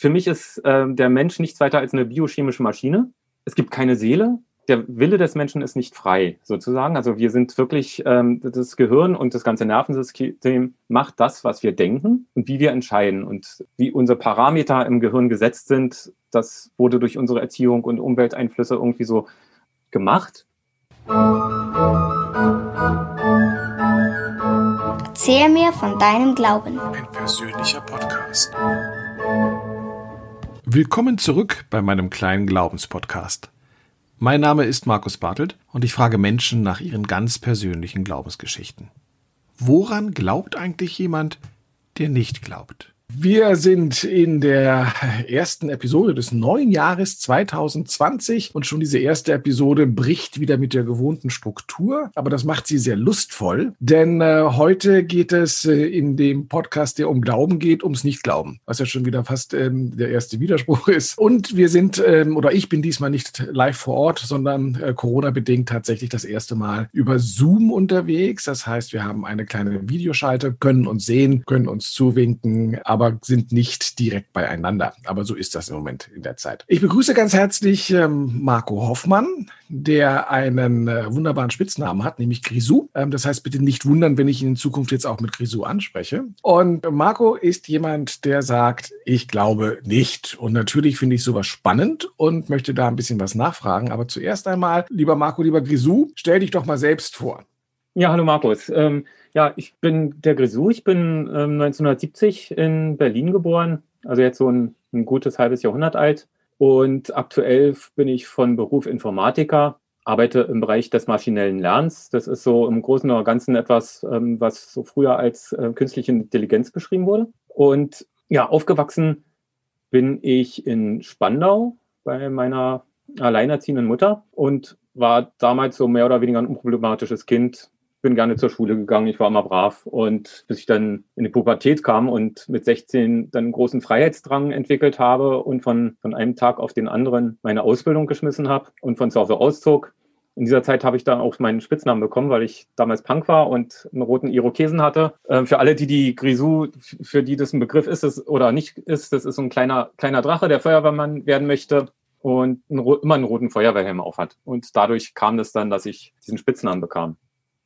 für mich ist äh, der Mensch nichts weiter als eine biochemische Maschine. Es gibt keine Seele. Der Wille des Menschen ist nicht frei, sozusagen. Also wir sind wirklich, ähm, das Gehirn und das ganze Nervensystem macht das, was wir denken und wie wir entscheiden. Und wie unsere Parameter im Gehirn gesetzt sind, das wurde durch unsere Erziehung und Umwelteinflüsse irgendwie so gemacht. Erzähl mir von deinem Glauben. Ein persönlicher Podcast. Willkommen zurück bei meinem kleinen Glaubenspodcast. Mein Name ist Markus Bartelt und ich frage Menschen nach ihren ganz persönlichen Glaubensgeschichten. Woran glaubt eigentlich jemand, der nicht glaubt? Wir sind in der ersten Episode des neuen Jahres 2020 und schon diese erste Episode bricht wieder mit der gewohnten Struktur, aber das macht sie sehr lustvoll, denn äh, heute geht es äh, in dem Podcast, der um Glauben geht, ums Nichtglauben, was ja schon wieder fast ähm, der erste Widerspruch ist. Und wir sind, ähm, oder ich bin diesmal nicht live vor Ort, sondern äh, Corona-bedingt tatsächlich das erste Mal über Zoom unterwegs. Das heißt, wir haben eine kleine Videoschalte, können uns sehen, können uns zuwinken, aber aber sind nicht direkt beieinander. Aber so ist das im Moment in der Zeit. Ich begrüße ganz herzlich ähm, Marco Hoffmann, der einen äh, wunderbaren Spitznamen hat, nämlich Grisou. Ähm, das heißt, bitte nicht wundern, wenn ich ihn in Zukunft jetzt auch mit Grisou anspreche. Und Marco ist jemand, der sagt, ich glaube nicht. Und natürlich finde ich sowas spannend und möchte da ein bisschen was nachfragen. Aber zuerst einmal, lieber Marco, lieber Grisou, stell dich doch mal selbst vor. Ja, hallo Markus. Ähm, ja, ich bin der Grisou. Ich bin ähm, 1970 in Berlin geboren, also jetzt so ein, ein gutes halbes Jahrhundert alt. Und aktuell bin ich von Beruf Informatiker, arbeite im Bereich des maschinellen Lernens. Das ist so im Großen und Ganzen etwas, ähm, was so früher als äh, künstliche Intelligenz beschrieben wurde. Und ja, aufgewachsen bin ich in Spandau bei meiner alleinerziehenden Mutter und war damals so mehr oder weniger ein unproblematisches Kind, bin gerne zur Schule gegangen, ich war immer brav und bis ich dann in die Pubertät kam und mit 16 dann einen großen Freiheitsdrang entwickelt habe und von, von einem Tag auf den anderen meine Ausbildung geschmissen habe und von zu Hause auszog. In dieser Zeit habe ich dann auch meinen Spitznamen bekommen, weil ich damals Punk war und einen roten Irokesen hatte. Äh, für alle, die die Grisou, für die das ein Begriff ist oder nicht ist, das ist so ein kleiner, kleiner Drache, der Feuerwehrmann werden möchte und immer einen roten Feuerwehrhelm aufhat. Und dadurch kam es das dann, dass ich diesen Spitznamen bekam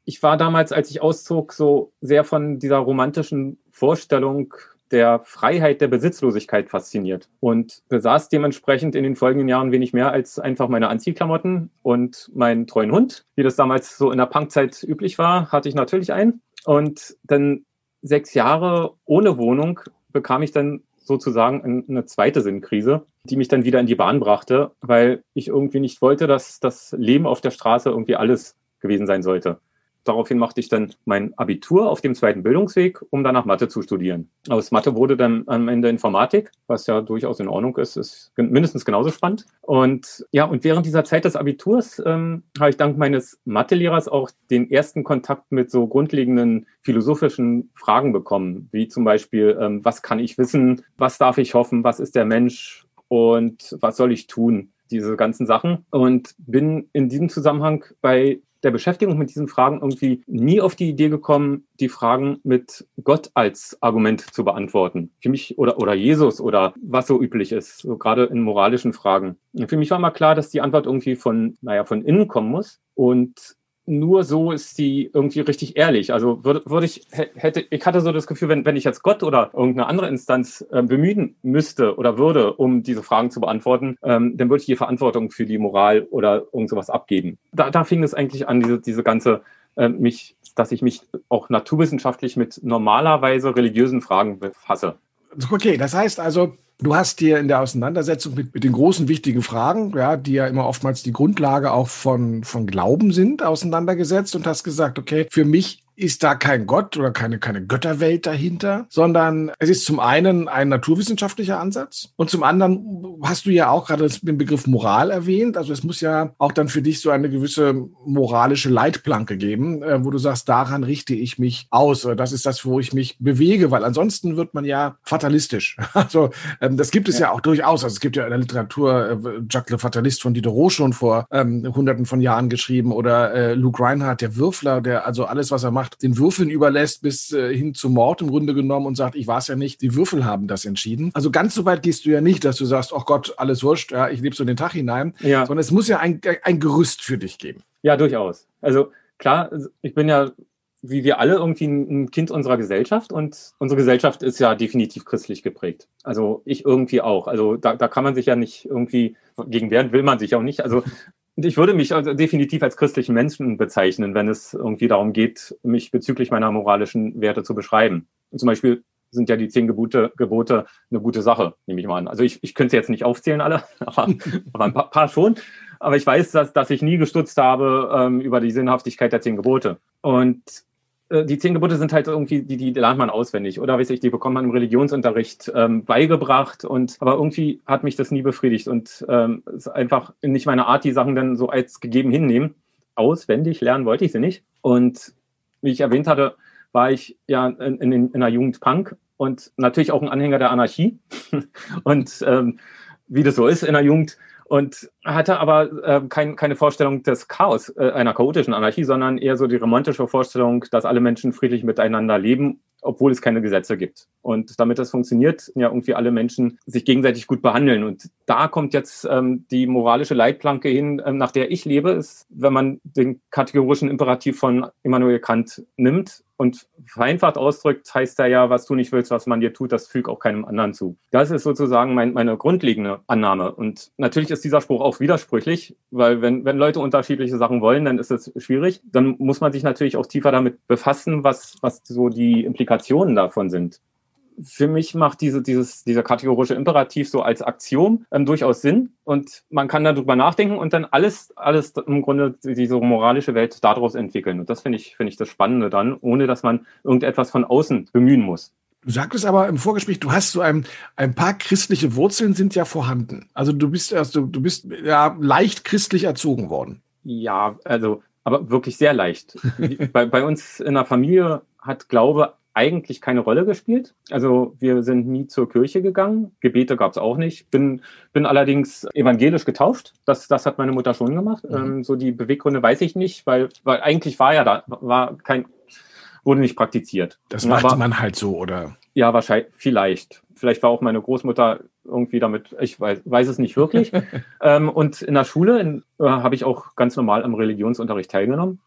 ich war damals, als ich auszog, so sehr von dieser romantischen Vorstellung der Freiheit der Besitzlosigkeit fasziniert und besaß dementsprechend in den folgenden Jahren wenig mehr als einfach meine Anziehklamotten und meinen treuen Hund. Wie das damals so in der Punkzeit üblich war, hatte ich natürlich einen. Und dann sechs Jahre ohne Wohnung bekam ich dann sozusagen eine zweite Sinnkrise, die mich dann wieder in die Bahn brachte, weil ich irgendwie nicht wollte, dass das Leben auf der Straße irgendwie alles gewesen sein sollte. Daraufhin machte ich dann mein Abitur auf dem zweiten Bildungsweg, um danach Mathe zu studieren. Aus Mathe wurde dann am Ende Informatik, was ja durchaus in Ordnung ist, ist mindestens genauso spannend. Und ja, und während dieser Zeit des Abiturs ähm, habe ich dank meines Mathelehrers auch den ersten Kontakt mit so grundlegenden philosophischen Fragen bekommen, wie zum Beispiel, ähm, was kann ich wissen, was darf ich hoffen, was ist der Mensch und was soll ich tun? diese ganzen Sachen und bin in diesem Zusammenhang bei der Beschäftigung mit diesen Fragen irgendwie nie auf die Idee gekommen, die Fragen mit Gott als Argument zu beantworten. Für mich oder, oder Jesus oder was so üblich ist, so gerade in moralischen Fragen. Für mich war mal klar, dass die Antwort irgendwie von, naja, von innen kommen muss. Und nur so ist sie irgendwie richtig ehrlich. Also würde, würde ich, hätte, ich hatte so das Gefühl, wenn, wenn ich jetzt Gott oder irgendeine andere Instanz äh, bemühen müsste oder würde, um diese Fragen zu beantworten, ähm, dann würde ich die Verantwortung für die Moral oder irgend sowas abgeben. Da, da fing es eigentlich an, diese, diese ganze, äh, mich, dass ich mich auch naturwissenschaftlich mit normalerweise religiösen Fragen befasse. Okay, das heißt also, Du hast dir in der Auseinandersetzung mit, mit den großen wichtigen Fragen, ja, die ja immer oftmals die Grundlage auch von, von Glauben sind, auseinandergesetzt und hast gesagt, okay, für mich ist da kein Gott oder keine, keine Götterwelt dahinter, sondern es ist zum einen ein naturwissenschaftlicher Ansatz und zum anderen hast du ja auch gerade den Begriff Moral erwähnt. Also es muss ja auch dann für dich so eine gewisse moralische Leitplanke geben, äh, wo du sagst, daran richte ich mich aus oder das ist das, wo ich mich bewege, weil ansonsten wird man ja fatalistisch. Also ähm, das gibt es ja. ja. auch durchaus. Also es gibt ja in der Literatur äh, Jacques le Fatalist von Diderot schon vor ähm, hunderten von Jahren geschrieben oder äh, Luke Reinhardt, der Würfler, der also alles, was er macht, macht, den Würfeln überlässt bis äh, hin zum Mord im Grunde genommen und sagt, ich war es ja nicht, die Würfel haben das entschieden. Also ganz so weit gehst du ja nicht, dass du sagst, oh Gott, alles wurscht, ja, ich lebe so den Tag hinein, ja. sondern es muss ja ein, ein Gerüst für dich geben. Ja, durchaus. Also klar, ich bin ja wie wir alle irgendwie ein Kind unserer Gesellschaft und unsere Gesellschaft ist ja definitiv christlich geprägt. Also ich irgendwie auch. Also da, da kann man sich ja nicht irgendwie gegen wehren, will man sich auch nicht. Also ich würde mich also definitiv als christlichen Menschen bezeichnen, wenn es irgendwie darum geht, mich bezüglich meiner moralischen Werte zu beschreiben. Zum Beispiel sind ja die zehn Gebote, Gebote eine gute Sache, nehme ich mal an. Also ich, ich könnte sie jetzt nicht aufzählen alle, aber, aber ein paar, paar schon. Aber ich weiß, dass, dass ich nie gestutzt habe ähm, über die Sinnhaftigkeit der zehn Gebote. Und die zehn Gebote sind halt irgendwie, die, die lernt man auswendig. Oder weiß ich, die bekommt man im Religionsunterricht ähm, beigebracht. Und aber irgendwie hat mich das nie befriedigt. Und ähm, ist einfach nicht meine Art, die Sachen dann so als gegeben hinnehmen. Auswendig lernen wollte ich sie nicht. Und wie ich erwähnt hatte, war ich ja in, in, in der Jugend Punk und natürlich auch ein Anhänger der Anarchie. und ähm, wie das so ist in der Jugend, und hatte aber äh, kein, keine Vorstellung des Chaos, äh, einer chaotischen Anarchie, sondern eher so die romantische Vorstellung, dass alle Menschen friedlich miteinander leben, obwohl es keine Gesetze gibt. Und damit das funktioniert, ja irgendwie alle Menschen sich gegenseitig gut behandeln. Und da kommt jetzt ähm, die moralische Leitplanke hin, ähm, nach der ich lebe, ist, wenn man den kategorischen Imperativ von Immanuel Kant nimmt, und vereinfacht ausdrückt heißt er ja, was du nicht willst, was man dir tut, das füg auch keinem anderen zu. Das ist sozusagen mein, meine grundlegende Annahme. Und natürlich ist dieser Spruch auch widersprüchlich, weil wenn, wenn Leute unterschiedliche Sachen wollen, dann ist es schwierig. Dann muss man sich natürlich auch tiefer damit befassen, was, was so die Implikationen davon sind für mich macht diese, dieses, dieser kategorische Imperativ so als Aktion ähm, durchaus Sinn und man kann darüber nachdenken und dann alles, alles im Grunde diese moralische Welt daraus entwickeln. Und das finde ich, finde ich das Spannende dann, ohne dass man irgendetwas von außen bemühen muss. Du sagtest aber im Vorgespräch, du hast so ein, ein paar christliche Wurzeln sind ja vorhanden. Also du bist also du bist ja leicht christlich erzogen worden. Ja, also aber wirklich sehr leicht. bei, bei uns in der Familie hat Glaube eigentlich keine Rolle gespielt. Also wir sind nie zur Kirche gegangen. Gebete gab es auch nicht. Bin, bin allerdings evangelisch getauft. Das, das hat meine Mutter schon gemacht. Mhm. Ähm, so die Beweggründe weiß ich nicht, weil, weil eigentlich war ja da, war kein, wurde nicht praktiziert. Das macht Aber, man halt so, oder? Ja, wahrscheinlich, vielleicht. Vielleicht war auch meine Großmutter irgendwie damit, ich weiß, weiß es nicht wirklich. ähm, und in der Schule äh, habe ich auch ganz normal am Religionsunterricht teilgenommen.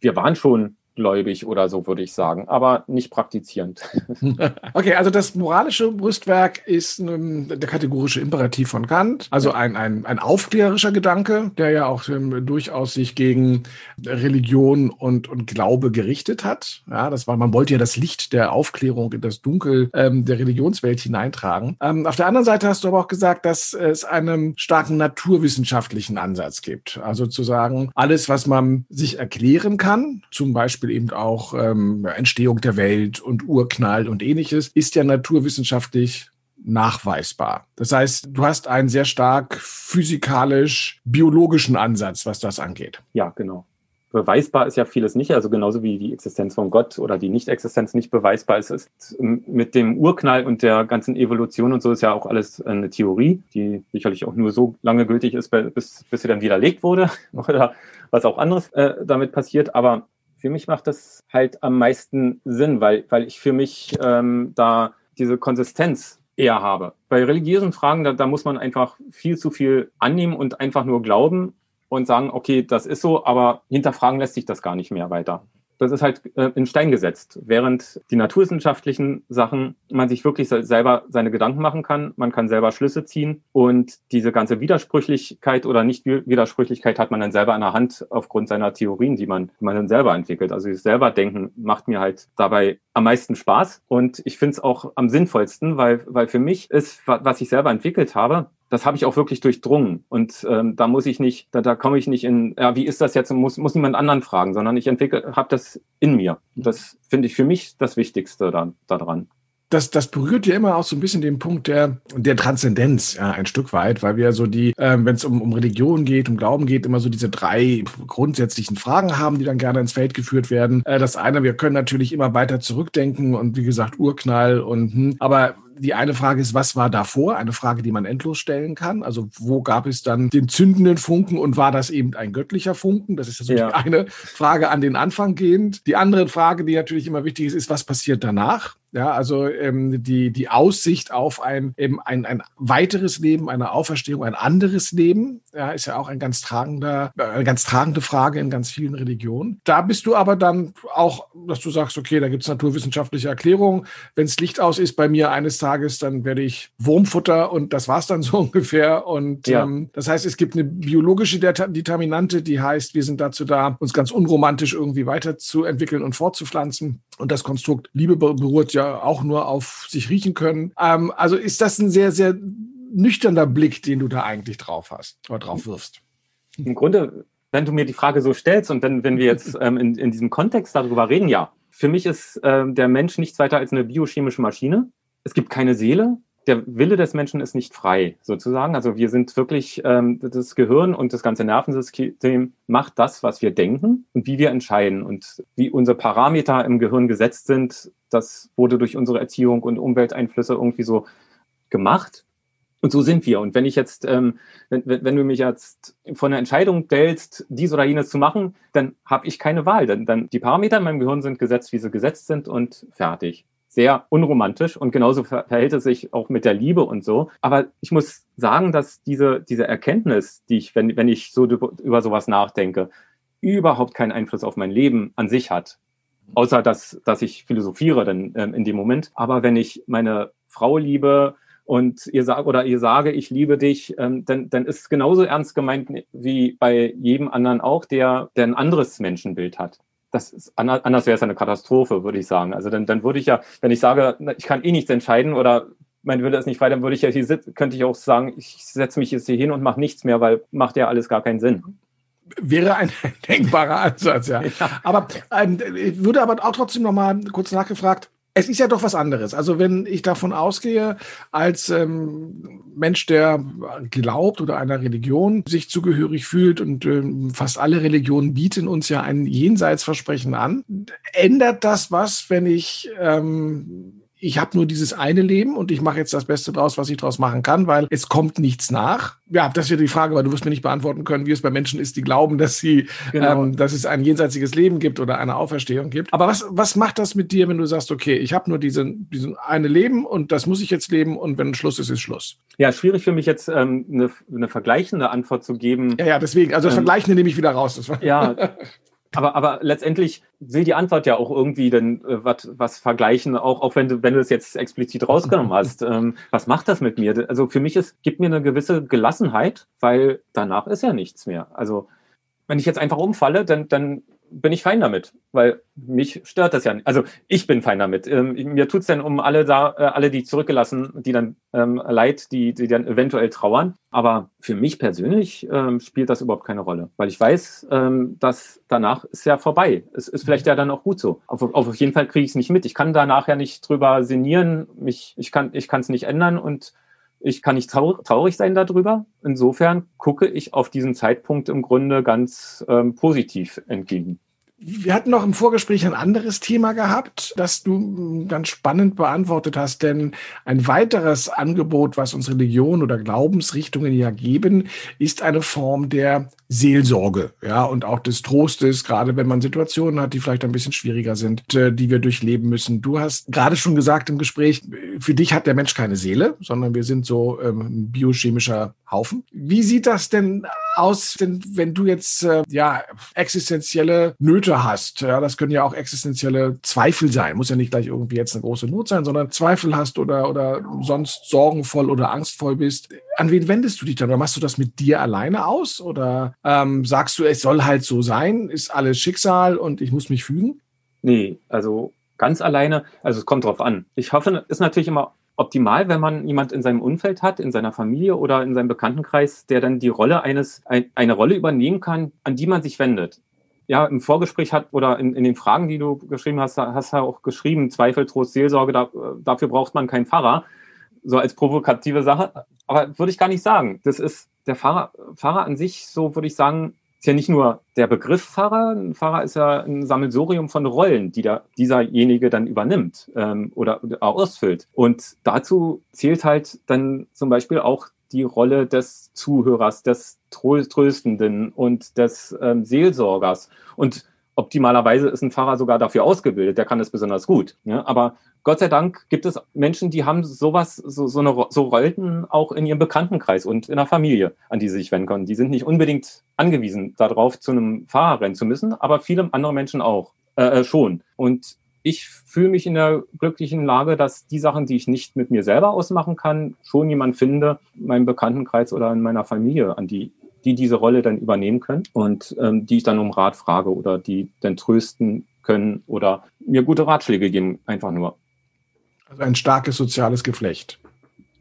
Wir waren schon gläubig oder so, würde ich sagen, aber nicht praktizierend. Okay, also das moralische Brüstwerk ist ähm, der kategorische Imperativ von Kant, also ein, ein, ein aufklärerischer Gedanke, der ja auch ähm, durchaus sich gegen Religion und, und Glaube gerichtet hat. Ja, das war, man wollte ja das Licht der Aufklärung in das Dunkel ähm, der Religionswelt hineintragen. Ähm, auf der anderen Seite hast du aber auch gesagt, dass es einen starken naturwissenschaftlichen Ansatz gibt. Also zu sagen, alles, was man sich erklären kann, zum Beispiel Beispiel eben auch ähm, Entstehung der Welt und Urknall und ähnliches, ist ja naturwissenschaftlich nachweisbar. Das heißt, du hast einen sehr stark physikalisch-biologischen Ansatz, was das angeht. Ja, genau. Beweisbar ist ja vieles nicht, also genauso wie die Existenz von Gott oder die Nicht-Existenz nicht beweisbar ist, ist mit dem Urknall und der ganzen Evolution und so ist ja auch alles eine Theorie, die sicherlich auch nur so lange gültig ist, bis, bis sie dann widerlegt wurde oder was auch anderes äh, damit passiert. Aber für mich macht das halt am meisten Sinn, weil, weil ich für mich ähm, da diese Konsistenz eher habe. Bei religiösen Fragen, da, da muss man einfach viel zu viel annehmen und einfach nur glauben und sagen, okay, das ist so, aber hinterfragen lässt sich das gar nicht mehr weiter das ist halt äh, in Stein gesetzt. Während die naturwissenschaftlichen Sachen man sich wirklich selber seine Gedanken machen kann, man kann selber Schlüsse ziehen und diese ganze Widersprüchlichkeit oder Nicht-Widersprüchlichkeit hat man dann selber an der Hand aufgrund seiner Theorien, die man, die man dann selber entwickelt. Also das selber denken macht mir halt dabei am meisten Spaß und ich finde es auch am sinnvollsten, weil, weil für mich ist, was ich selber entwickelt habe, das habe ich auch wirklich durchdrungen. Und ähm, da muss ich nicht, da, da komme ich nicht in, ja, wie ist das jetzt, muss, muss niemand anderen fragen, sondern ich entwickle, habe das in mir. Das finde ich für mich das Wichtigste da, daran das, das berührt ja immer auch so ein bisschen den Punkt der, der Transzendenz, ja, ein Stück weit, weil wir so die, äh, wenn es um, um Religion geht, um Glauben geht, immer so diese drei grundsätzlichen Fragen haben, die dann gerne ins Feld geführt werden. Äh, das eine, wir können natürlich immer weiter zurückdenken und wie gesagt, Urknall und, hm, aber Die eine Frage ist, was war davor? Eine Frage, die man endlos stellen kann. Also wo gab es dann den zündenden Funken und war das eben ein göttlicher Funken? Das ist natürlich ja. eine Frage an den Anfang gehend. Die andere Frage, die natürlich immer wichtig ist, ist, was passiert danach? Ja, also ähm, die, die Aussicht auf ein, eben ein, ein weiteres Leben, eine Auferstehung, ein anderes Leben, ja, ist ja auch ein ganz tragender, äh, eine ganz tragende Frage in ganz vielen Religionen. Da bist du aber dann auch, dass du sagst, okay, da gibt es naturwissenschaftliche Erklärungen. Wenn es Licht aus ist bei mir eines Tages, dann werde ich Wurmfutter und das war's dann so ungefähr. Und ja. ähm, das heißt, es gibt eine biologische Determinante, die heißt, wir sind dazu da, uns ganz unromantisch irgendwie weiterzuentwickeln und fortzupflanzen. Und das Konstrukt Liebe beruht ja auch nur auf sich riechen können. Ähm, also ist das ein sehr, sehr nüchterner Blick, den du da eigentlich drauf hast oder drauf wirfst. Im Grunde, wenn du mir die Frage so stellst und dann, wenn wir jetzt ähm, in, in diesem Kontext darüber reden, ja, für mich ist ähm, der Mensch nichts weiter als eine biochemische Maschine. Es gibt keine Seele, der Wille des Menschen ist nicht frei, sozusagen. Also wir sind wirklich, ähm, das Gehirn und das ganze Nervensystem macht das, was wir denken und wie wir entscheiden. Und wie unsere Parameter im Gehirn gesetzt sind, das wurde durch unsere Erziehung und Umwelteinflüsse irgendwie so gemacht. Und so sind wir. Und wenn ich jetzt, ähm, wenn, wenn du mich jetzt von einer Entscheidung stellst, dies oder jenes zu machen, dann habe ich keine Wahl. Dann, dann die Parameter in meinem Gehirn sind gesetzt, wie sie gesetzt sind und fertig sehr unromantisch und genauso verhält es sich auch mit der Liebe und so. Aber ich muss sagen, dass diese, diese Erkenntnis, die ich, wenn, wenn ich so über sowas nachdenke, überhaupt keinen Einfluss auf mein Leben an sich hat. Außer dass, dass ich philosophiere dann ähm, in dem Moment. Aber wenn ich meine Frau liebe und ihr sage oder ihr sage, ich liebe dich, ähm, dann, dann ist es genauso ernst gemeint wie bei jedem anderen auch, der, der ein anderes Menschenbild hat das ist, anders wäre es eine Katastrophe, würde ich sagen. Also dann, dann würde ich ja, wenn ich sage, ich kann eh nichts entscheiden oder mein Wille ist nicht frei, dann würde ich ja hier sitzen, könnte ich auch sagen, ich setze mich jetzt hier hin und mache nichts mehr, weil macht ja alles gar keinen Sinn. Wäre ein denkbarer Ansatz, ja. ja. Aber ähm, ich würde aber auch trotzdem noch mal kurz nachgefragt, es ist ja doch was anderes. Also wenn ich davon ausgehe, als ähm, Mensch, der glaubt oder einer Religion sich zugehörig fühlt und ähm, fast alle Religionen bieten uns ja ein Jenseitsversprechen an, ändert das was, wenn ich ähm, ich habe nur dieses eine Leben und ich mache jetzt das Beste draus, was ich draus machen kann, weil es kommt nichts nach. Ja, das wäre die Frage, weil du wirst mir nicht beantworten können, wie es bei Menschen ist, die glauben, dass sie, genau. ähm, dass es ein jenseitiges Leben gibt oder eine Auferstehung gibt. Aber was, was macht das mit dir, wenn du sagst, okay, ich habe nur diesen, diesen eine Leben und das muss ich jetzt leben und wenn Schluss ist, ist Schluss? Ja, schwierig für mich jetzt ähm, eine, eine vergleichende Antwort zu geben. Ja, ja, deswegen. Also das ähm, Vergleichende nehme ich wieder raus. ja, Aber, aber letztendlich will die Antwort ja auch irgendwie dann äh, wat, was vergleichen, auch, auch wenn du, wenn du es jetzt explizit rausgenommen hast. Ähm, was macht das mit mir? Also für mich ist, gibt mir eine gewisse Gelassenheit, weil danach ist ja nichts mehr. Also wenn ich jetzt einfach umfalle, dann, dann bin ich fein damit, weil mich stört das ja nicht. Also ich bin fein damit. Ähm, mir tut's denn um alle da, äh, alle die zurückgelassen, die dann ähm, leid, die, die dann eventuell trauern. Aber für mich persönlich ähm, spielt das überhaupt keine Rolle, weil ich weiß, ähm, dass danach ist ja vorbei. Es ist vielleicht ja dann auch gut so. Auf, auf jeden Fall kriege ich es nicht mit. Ich kann danach ja nicht drüber sinnieren. Mich, ich kann es nicht ändern und ich kann nicht traurig sein darüber. Insofern gucke ich auf diesen Zeitpunkt im Grunde ganz ähm, positiv entgegen. Wir hatten noch im Vorgespräch ein anderes Thema gehabt, das du ganz spannend beantwortet hast, denn ein weiteres Angebot, was uns Religion oder Glaubensrichtungen ja geben, ist eine Form der Seelsorge, ja, und auch des Trostes, gerade wenn man Situationen hat, die vielleicht ein bisschen schwieriger sind, äh, die wir durchleben müssen. Du hast gerade schon gesagt im Gespräch, für dich hat der Mensch keine Seele, sondern wir sind so ähm, biochemischer Haufen. Wie sieht das denn aus, denn wenn du jetzt äh, ja existenzielle Nöte hast? Ja, das können ja auch existenzielle Zweifel sein. Muss ja nicht gleich irgendwie jetzt eine große Not sein, sondern Zweifel hast oder oder sonst sorgenvoll oder angstvoll bist. An wen wendest du dich dann? Oder machst du das mit dir alleine aus? Oder ähm, sagst du, es soll halt so sein? Ist alles Schicksal und ich muss mich fügen? Nee, also ganz alleine, also es kommt drauf an. Ich hoffe, ist natürlich immer optimal, wenn man jemand in seinem Umfeld hat, in seiner Familie oder in seinem Bekanntenkreis, der dann die Rolle eines, ein, eine Rolle übernehmen kann, an die man sich wendet. Ja, im Vorgespräch hat oder in, in den Fragen, die du geschrieben hast, hast du auch geschrieben, Zweifel, Trost, Seelsorge, da, dafür braucht man keinen Pfarrer. So als provokative Sache. Aber würde ich gar nicht sagen. Das ist der Pfarrer, Pfarrer an sich, so würde ich sagen, ist ja nicht nur der Begriff Pfarrer. Ein Pfarrer ist ja ein Sammelsurium von Rollen, die da dieserjenige dann übernimmt ähm, oder, oder ausfüllt. Und dazu zählt halt dann zum Beispiel auch die Rolle des Zuhörers, des Tröstenden und des ähm, Seelsorgers. Und optimalerweise ist ein Pfarrer sogar dafür ausgebildet, der kann das besonders gut. Ja? Aber Gott sei Dank gibt es Menschen, die haben sowas, so, so, eine, so Rollen auch in ihrem Bekanntenkreis und in der Familie, an die sie sich wenden können. Die sind nicht unbedingt angewiesen darauf, zu einem Pfarrer rennen zu müssen, aber viele andere Menschen auch äh, äh schon. Und ich fühle mich in der glücklichen Lage, dass die Sachen, die ich nicht mit mir selber ausmachen kann, schon jemand finde, in meinem Bekanntenkreis oder in meiner Familie, an die die diese Rolle dann übernehmen können und ähm, die ich dann um Rat frage oder die dann trösten können oder mir gute Ratschläge geben, einfach nur. Also ein starkes soziales Geflecht.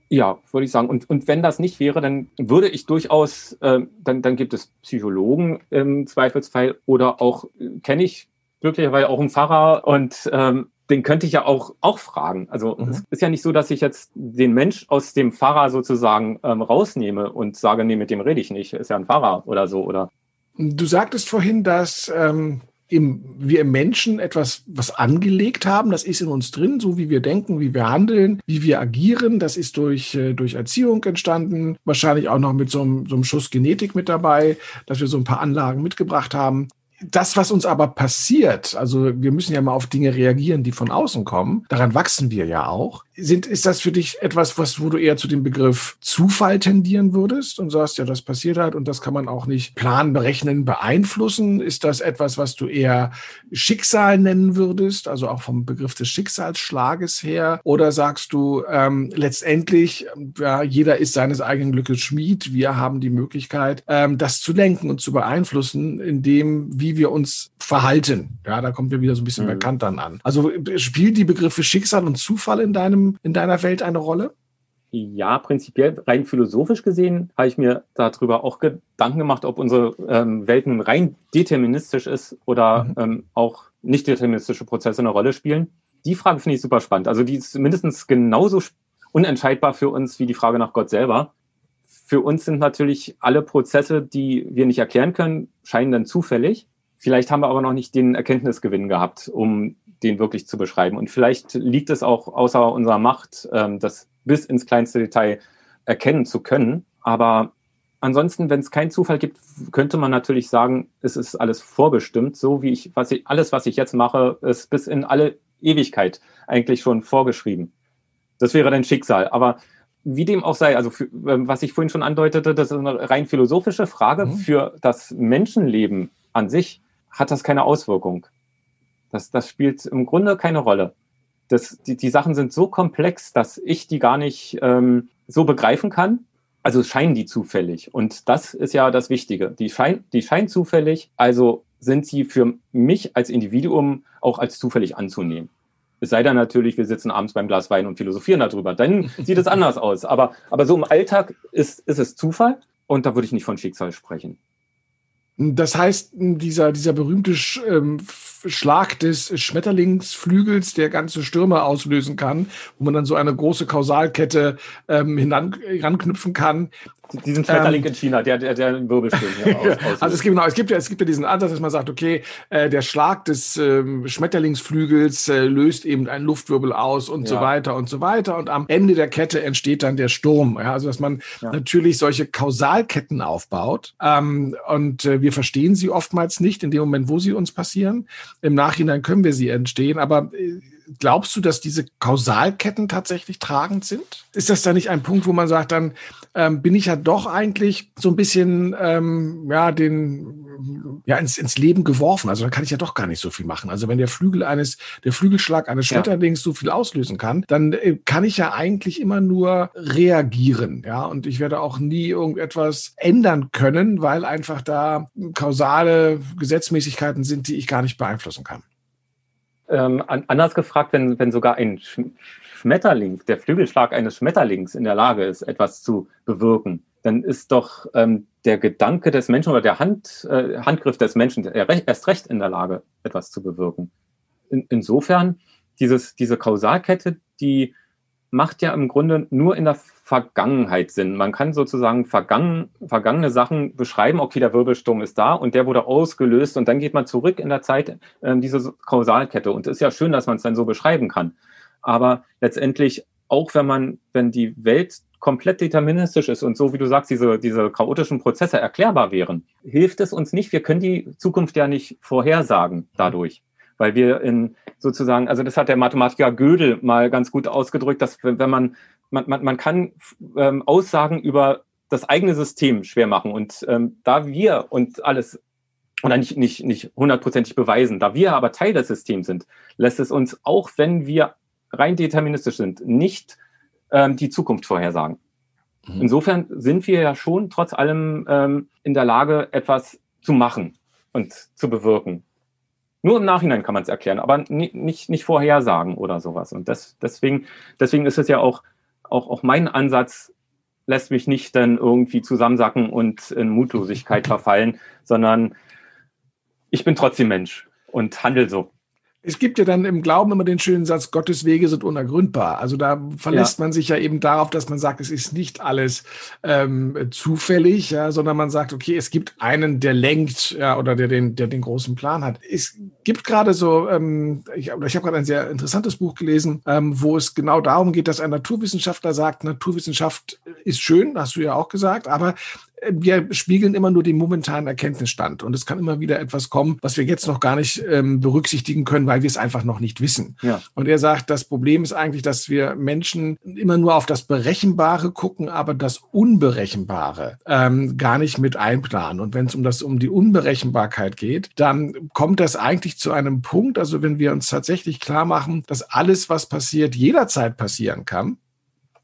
Ja, würde ich sagen. Und, und wenn das nicht wäre, dann würde ich durchaus, äh, dann, dann gibt es Psychologen im Zweifelsfall oder auch, äh, kenne ich glücklicherweise auch einen Pfarrer und ähm, den könnte ich ja auch, auch fragen. Also mhm. es ist ja nicht so, dass ich jetzt den Mensch aus dem Pfarrer sozusagen ähm, rausnehme und sage, nee, mit dem rede ich nicht, ist ja ein Pfarrer oder so, oder? Du sagtest vorhin, dass ähm, im, wir im Menschen etwas was angelegt haben. Das ist in uns drin, so wie wir denken, wie wir handeln, wie wir agieren. Das ist durch, äh, durch Erziehung entstanden. Wahrscheinlich auch noch mit so einem, so einem Schuss Genetik mit dabei, dass wir so ein paar Anlagen mitgebracht haben. Das, was uns aber passiert, also wir müssen ja mal auf Dinge reagieren, die von außen kommen. Daran wachsen wir ja auch. Sind, ist das für dich etwas, was, wo du eher zu dem Begriff Zufall tendieren würdest und sagst, ja, das passiert halt und das kann man auch nicht planen, berechnen, beeinflussen? Ist das etwas, was du eher Schicksal nennen würdest, also auch vom Begriff des Schicksalsschlages her? Oder sagst du ähm, letztendlich, ja, jeder ist seines eigenen Glückes Schmied. Wir haben die Möglichkeit, ähm, das zu lenken und zu beeinflussen, indem wie wir uns verhalten. Ja, da kommt wir wieder so ein bisschen mhm. bei Kant dann an. Also spielen die Begriffe Schicksal und Zufall in deinem in deiner Welt eine Rolle? Ja, prinzipiell rein philosophisch gesehen habe ich mir darüber auch Gedanken gemacht, ob unsere ähm, Welt nun rein deterministisch ist oder mhm. ähm, auch nicht deterministische Prozesse eine Rolle spielen. Die Frage finde ich super spannend. Also die ist mindestens genauso unentscheidbar für uns wie die Frage nach Gott selber. Für uns sind natürlich alle Prozesse, die wir nicht erklären können, scheinen dann zufällig. Vielleicht haben wir aber noch nicht den Erkenntnisgewinn gehabt, um den wirklich zu beschreiben. Und vielleicht liegt es auch außer unserer Macht, ähm, das bis ins kleinste Detail erkennen zu können. Aber ansonsten, wenn es keinen Zufall gibt, könnte man natürlich sagen, es ist alles vorbestimmt, so wie ich, was ich, alles, was ich jetzt mache, ist bis in alle Ewigkeit eigentlich schon vorgeschrieben. Das wäre dann Schicksal. Aber wie dem auch sei, also für, ähm, was ich vorhin schon andeutete, das ist eine rein philosophische Frage. Mhm. Für das Menschenleben an sich hat das keine Auswirkung. Das, das spielt im Grunde keine Rolle. Das, die, die Sachen sind so komplex, dass ich die gar nicht ähm, so begreifen kann. Also scheinen die zufällig. Und das ist ja das Wichtige. Die, schein, die scheinen zufällig, also sind sie für mich als Individuum auch als zufällig anzunehmen. Es sei denn natürlich, wir sitzen abends beim Glas Wein und philosophieren darüber. Dann sieht es anders aus. Aber, aber so im Alltag ist, ist es Zufall und da würde ich nicht von Schicksal sprechen. Das heißt, dieser, dieser berühmte ähm, Schlag des Schmetterlingsflügels, der ganze Stürme auslösen kann, wo man dann so eine große Kausalkette ähm, hinan, heranknüpfen kann, diesen Schmetterling ähm, in China, der, der, der Wirbelsturm aus, Also es gibt, genau, es gibt ja, es gibt ja diesen Ansatz, dass man sagt, okay, äh, der Schlag des ähm, Schmetterlingsflügels äh, löst eben einen Luftwirbel aus und ja. so weiter und so weiter. Und am Ende der Kette entsteht dann der Sturm. Ja, also dass man ja. natürlich solche Kausalketten aufbaut. Ähm, und äh, wir verstehen sie oftmals nicht in dem Moment, wo sie uns passieren. Im Nachhinein können wir sie entstehen, aber äh, glaubst du, dass diese Kausalketten tatsächlich tragend sind? Ist das da nicht ein Punkt, wo man sagt, dann ähm, bin ich ja doch eigentlich so ein bisschen ähm, ja den ja ins, ins Leben geworfen. Also da kann ich ja doch gar nicht so viel machen. Also wenn der Flügel eines der Flügelschlag eines Schmetterlings ja. so viel auslösen kann, dann äh, kann ich ja eigentlich immer nur reagieren. Ja, und ich werde auch nie irgendetwas ändern können, weil einfach da kausale Gesetzmäßigkeiten sind, die ich gar nicht beeinflussen kann. Ähm, anders gefragt, wenn, wenn sogar ein Schmetterling, der Flügelschlag eines Schmetterlings in der Lage ist, etwas zu bewirken, dann ist doch ähm, der Gedanke des Menschen oder der Hand, äh, Handgriff des Menschen erst recht in der Lage, etwas zu bewirken. In, insofern, dieses, diese Kausalkette, die macht ja im Grunde nur in der Vergangenheit Sinn. Man kann sozusagen vergangen, vergangene Sachen beschreiben, okay, der Wirbelsturm ist da und der wurde ausgelöst und dann geht man zurück in der Zeit, äh, diese Kausalkette. Und es ist ja schön, dass man es dann so beschreiben kann. Aber letztendlich, auch wenn man, wenn die Welt komplett deterministisch ist und so, wie du sagst, diese, diese chaotischen Prozesse erklärbar wären, hilft es uns nicht. Wir können die Zukunft ja nicht vorhersagen dadurch. Weil wir in sozusagen, also das hat der Mathematiker Gödel mal ganz gut ausgedrückt, dass wenn man, man, man, man kann ähm, Aussagen über das eigene System schwer machen. Und ähm, da wir und alles oder nicht, nicht, nicht hundertprozentig beweisen, da wir aber Teil des Systems sind, lässt es uns, auch wenn wir rein deterministisch sind, nicht ähm, die Zukunft vorhersagen. Mhm. Insofern sind wir ja schon trotz allem ähm, in der Lage, etwas zu machen und zu bewirken. Nur im Nachhinein kann man es erklären, aber nicht, nicht, vorhersagen oder sowas. Und das, deswegen, deswegen ist es ja auch, auch, auch mein Ansatz, lässt mich nicht dann irgendwie zusammensacken und in Mutlosigkeit verfallen, sondern ich bin trotzdem Mensch und handel so. Es gibt ja dann im Glauben immer den schönen Satz, Gottes Wege sind unergründbar. Also da verlässt ja. man sich ja eben darauf, dass man sagt, es ist nicht alles ähm, zufällig, ja, sondern man sagt, okay, es gibt einen, der lenkt ja, oder der den, der den großen Plan hat. Es gibt gerade so, ähm, ich, ich habe gerade ein sehr interessantes Buch gelesen, ähm, wo es genau darum geht, dass ein Naturwissenschaftler sagt, Naturwissenschaft ist schön, hast du ja auch gesagt, aber wir spiegeln immer nur den momentanen Erkenntnisstand. Und es kann immer wieder etwas kommen, was wir jetzt noch gar nicht ähm, berücksichtigen können, weil wir es einfach noch nicht wissen. Ja. Und er sagt, das Problem ist eigentlich, dass wir Menschen immer nur auf das Berechenbare gucken, aber das Unberechenbare ähm, gar nicht mit einplanen. Und wenn es um das um die Unberechenbarkeit geht, dann kommt das eigentlich zu einem Punkt, also wenn wir uns tatsächlich klar machen, dass alles, was passiert, jederzeit passieren kann,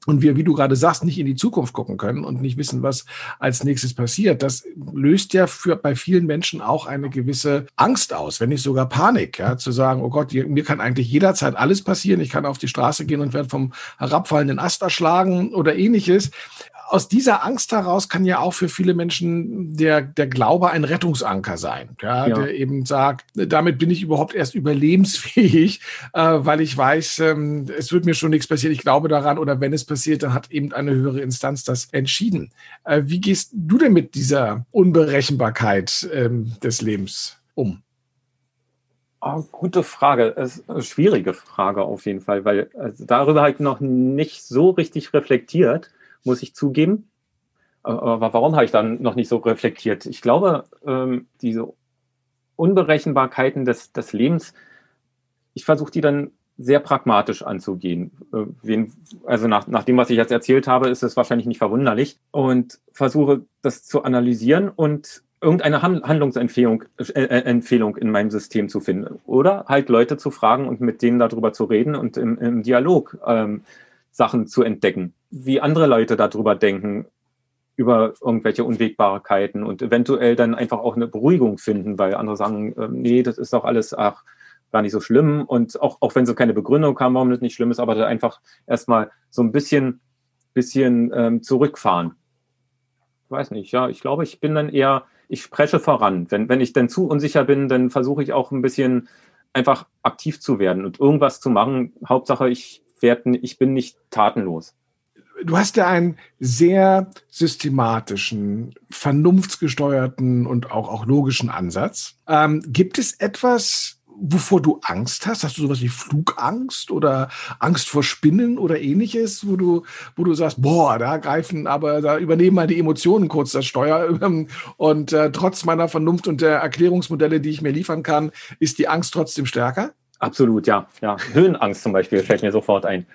und wir, wie du gerade sagst, nicht in die Zukunft gucken können und nicht wissen, was als nächstes passiert, das löst ja für bei vielen Menschen auch eine gewisse Angst aus, wenn nicht sogar Panik, ja, zu sagen, oh Gott, mir kann eigentlich jederzeit alles passieren, ich kann auf die Straße gehen und werde vom herabfallenden Ast erschlagen oder ähnliches aus dieser Angst heraus kann ja auch für viele Menschen der, der Glaube ein Rettungsanker sein, ja, ja. der eben sagt, damit bin ich überhaupt erst überlebensfähig, äh, weil ich weiß, ähm, es wird mir schon nichts passieren, ich glaube daran oder wenn es passiert, dann hat eben eine höhere Instanz das entschieden. Äh, wie gehst du denn mit dieser Unberechenbarkeit ähm, des Lebens um? Oh, gute Frage. Es ist eine schwierige Frage auf jeden Fall, weil also darüber halt noch nicht so richtig reflektiert muss ich zugeben. Aber warum habe ich dann noch nicht so reflektiert? Ich glaube, ähm, diese Unberechenbarkeiten des, des Lebens, ich versuche die dann sehr pragmatisch anzugehen. Äh, also nach, nach dem, was ich jetzt erzählt habe, ist es wahrscheinlich nicht verwunderlich und versuche das zu analysieren und irgendeine Handlungsempfehlung äh, äh, Empfehlung in meinem System zu finden oder halt Leute zu fragen und mit denen darüber zu reden und im, im Dialog ähm, Sachen zu entdecken, wie andere Leute darüber denken, über irgendwelche Unwägbarkeiten und eventuell dann einfach auch eine Beruhigung finden, weil andere sagen, äh, nee, das ist doch alles ach, gar nicht so schlimm. Und auch, auch wenn so keine Begründung kam, warum das nicht schlimm ist, aber einfach erstmal so ein bisschen, bisschen ähm, zurückfahren. Ich weiß nicht, ja, ich glaube, ich bin dann eher, ich spreche voran. Wenn, wenn ich dann zu unsicher bin, dann versuche ich auch ein bisschen einfach aktiv zu werden und irgendwas zu machen. Hauptsache, ich Werten, ich bin nicht tatenlos. Du hast ja einen sehr systematischen, vernunftsgesteuerten und auch, auch logischen Ansatz. Ähm, gibt es etwas, wovor du Angst hast? Hast du sowas wie Flugangst oder Angst vor Spinnen oder ähnliches, wo du, wo du sagst, boah, da greifen, aber da übernehmen mal die Emotionen kurz das Steuer. Und äh, trotz meiner Vernunft und der Erklärungsmodelle, die ich mir liefern kann, ist die Angst trotzdem stärker? Absolut, ja. ja. Höhenangst zum Beispiel fällt mir sofort ein.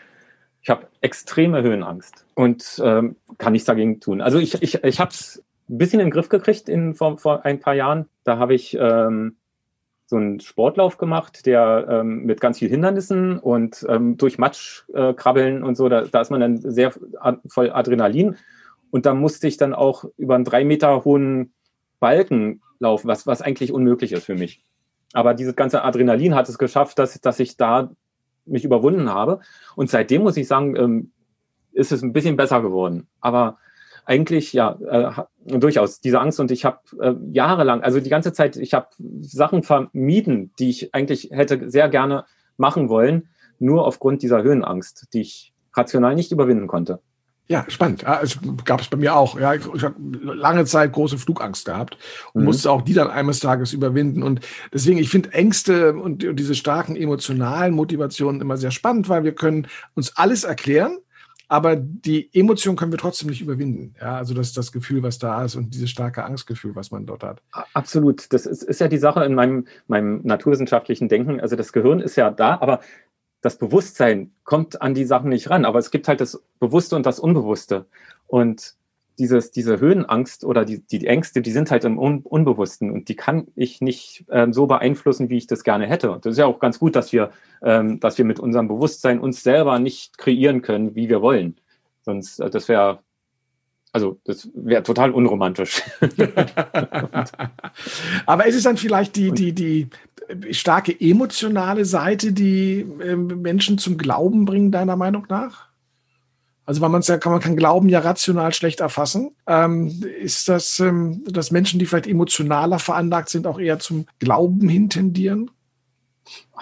Ich habe extreme Höhenangst und ähm, kann nichts dagegen tun. Also ich, ich, ich habe es ein bisschen in den Griff gekriegt in, vor, vor ein paar Jahren. Da habe ich ähm, so einen Sportlauf gemacht, der ähm, mit ganz vielen Hindernissen und ähm, durch Matsch äh, krabbeln und so, da, da ist man dann sehr voll Adrenalin. Und da musste ich dann auch über einen drei Meter hohen Balken laufen, was, was eigentlich unmöglich ist für mich. Aber dieses ganze Adrenalin hat es geschafft, dass, dass ich da mich überwunden habe. Und seitdem muss ich sagen, ähm, ist es ein bisschen besser geworden. Aber eigentlich ja äh, durchaus diese Angst und ich habe äh, jahrelang, also die ganze Zeit, ich habe Sachen vermieden, die ich eigentlich hätte sehr gerne machen wollen, nur aufgrund dieser Höhenangst, die ich rational nicht überwinden konnte. Ja, spannend. Ja, es gab es bei mir auch. Ja, ich, ich habe lange Zeit große Flugangst gehabt und mhm. musste auch die dann eines Tages überwinden. Und deswegen, ich finde Ängste und, und diese starken emotionalen Motivationen immer sehr spannend, weil wir können uns alles erklären, aber die Emotion können wir trotzdem nicht überwinden. Ja, also das ist das Gefühl, was da ist und dieses starke Angstgefühl, was man dort hat. Absolut. Das ist, ist ja die Sache in meinem, meinem naturwissenschaftlichen Denken. Also das Gehirn ist ja da, aber das Bewusstsein kommt an die Sachen nicht ran. Aber es gibt halt das Bewusste und das Unbewusste. Und dieses, diese Höhenangst oder die, die Ängste, die sind halt im Un Unbewussten und die kann ich nicht ähm, so beeinflussen, wie ich das gerne hätte. Und das ist ja auch ganz gut, dass wir, ähm, dass wir mit unserem Bewusstsein uns selber nicht kreieren können, wie wir wollen. Sonst, äh, das wäre, also das wäre total unromantisch. Aber ist es dann vielleicht die, die, die starke emotionale Seite, die äh, Menschen zum Glauben bringen, deiner Meinung nach? Also weil man ja kann, man kann Glauben ja rational schlecht erfassen. Ähm, ist das, ähm, dass Menschen, die vielleicht emotionaler veranlagt sind, auch eher zum Glauben hintendieren?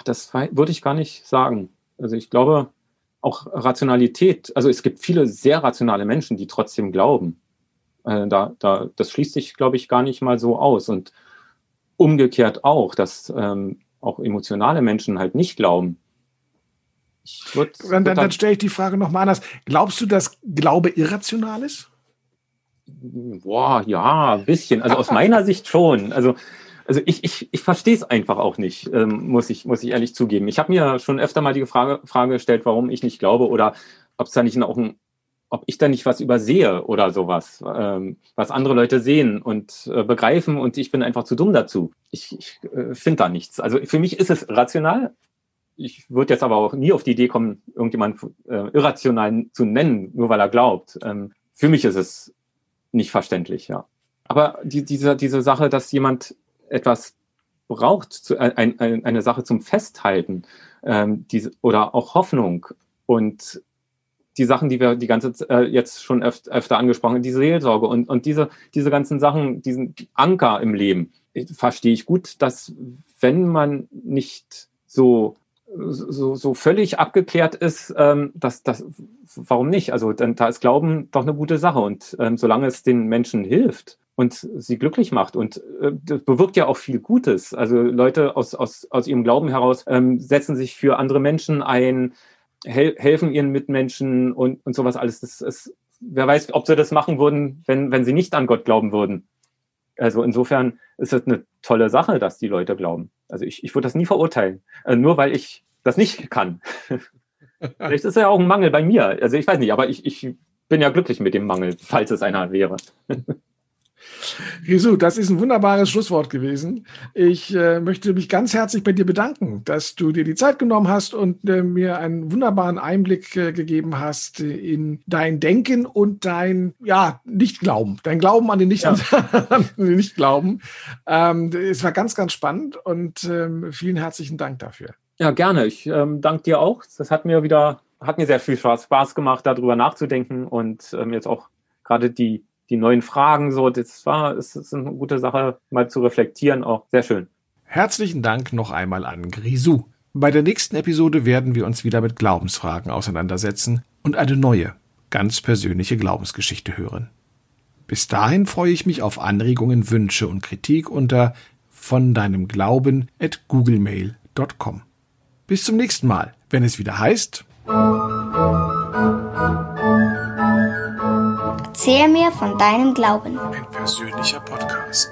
Das würde ich gar nicht sagen. Also ich glaube, auch Rationalität, also es gibt viele sehr rationale Menschen, die trotzdem glauben. Äh, da, da, das schließt sich, glaube ich, gar nicht mal so aus. Und umgekehrt auch, dass ähm, auch emotionale Menschen halt nicht glauben. Würd, dann, dann, dann stelle ich die Frage nochmal anders. Glaubst du, dass Glaube irrational ist? Boah, ja, ein bisschen. Also aus meiner Sicht schon. Also, also ich, ich, ich verstehe es einfach auch nicht, ähm, muss, ich, muss ich ehrlich zugeben. Ich habe mir schon öfter mal die Frage, Frage gestellt, warum ich nicht glaube oder ob es da nicht auch ein, ob ich da nicht was übersehe oder sowas, ähm, was andere Leute sehen und äh, begreifen und ich bin einfach zu dumm dazu. Ich, ich äh, finde da nichts. Also für mich ist es rational, ich würde jetzt aber auch nie auf die Idee kommen, irgendjemand äh, irrational zu nennen, nur weil er glaubt. Ähm, für mich ist es nicht verständlich, ja. Aber die, diese, diese Sache, dass jemand etwas braucht, zu, ein, ein, eine Sache zum Festhalten ähm, diese, oder auch Hoffnung und die Sachen, die wir die ganze äh, jetzt schon öf öfter angesprochen haben, die Seelsorge und, und diese, diese ganzen Sachen, diesen Anker im Leben, verstehe ich gut, dass wenn man nicht so so, so völlig abgeklärt ist, ähm, dass das, warum nicht? Also denn da ist Glauben doch eine gute Sache und ähm, solange es den Menschen hilft und sie glücklich macht und äh, das bewirkt ja auch viel Gutes. Also Leute aus, aus, aus ihrem Glauben heraus ähm, setzen sich für andere Menschen ein, hel helfen ihren Mitmenschen und, und sowas alles. Das ist, wer weiß, ob sie das machen würden, wenn, wenn sie nicht an Gott glauben würden. Also insofern ist es eine tolle Sache, dass die Leute glauben. Also ich, ich würde das nie verurteilen, äh, nur weil ich das nicht kann. Vielleicht ist ja auch ein Mangel bei mir. Also ich weiß nicht, aber ich, ich bin ja glücklich mit dem Mangel, falls es einer wäre. Jesu, das ist ein wunderbares Schlusswort gewesen. Ich äh, möchte mich ganz herzlich bei dir bedanken, dass du dir die Zeit genommen hast und äh, mir einen wunderbaren Einblick äh, gegeben hast in dein Denken und dein ja Nicht-Glauben, dein Glauben an den Nicht, ja. Nicht-Glauben. Ähm, es war ganz, ganz spannend und ähm, vielen herzlichen Dank dafür. Ja, gerne. Ich ähm, danke dir auch. Das hat mir wieder, hat mir sehr viel Spaß, Spaß gemacht, darüber nachzudenken und ähm, jetzt auch gerade die die neuen Fragen, so, das war, es ist eine gute Sache, mal zu reflektieren, auch sehr schön. Herzlichen Dank noch einmal an Grisou. Bei der nächsten Episode werden wir uns wieder mit Glaubensfragen auseinandersetzen und eine neue, ganz persönliche Glaubensgeschichte hören. Bis dahin freue ich mich auf Anregungen, Wünsche und Kritik unter von deinem Glauben at googlemail.com. Bis zum nächsten Mal, wenn es wieder heißt Erzähl mir von deinem Glauben. Ein persönlicher Podcast.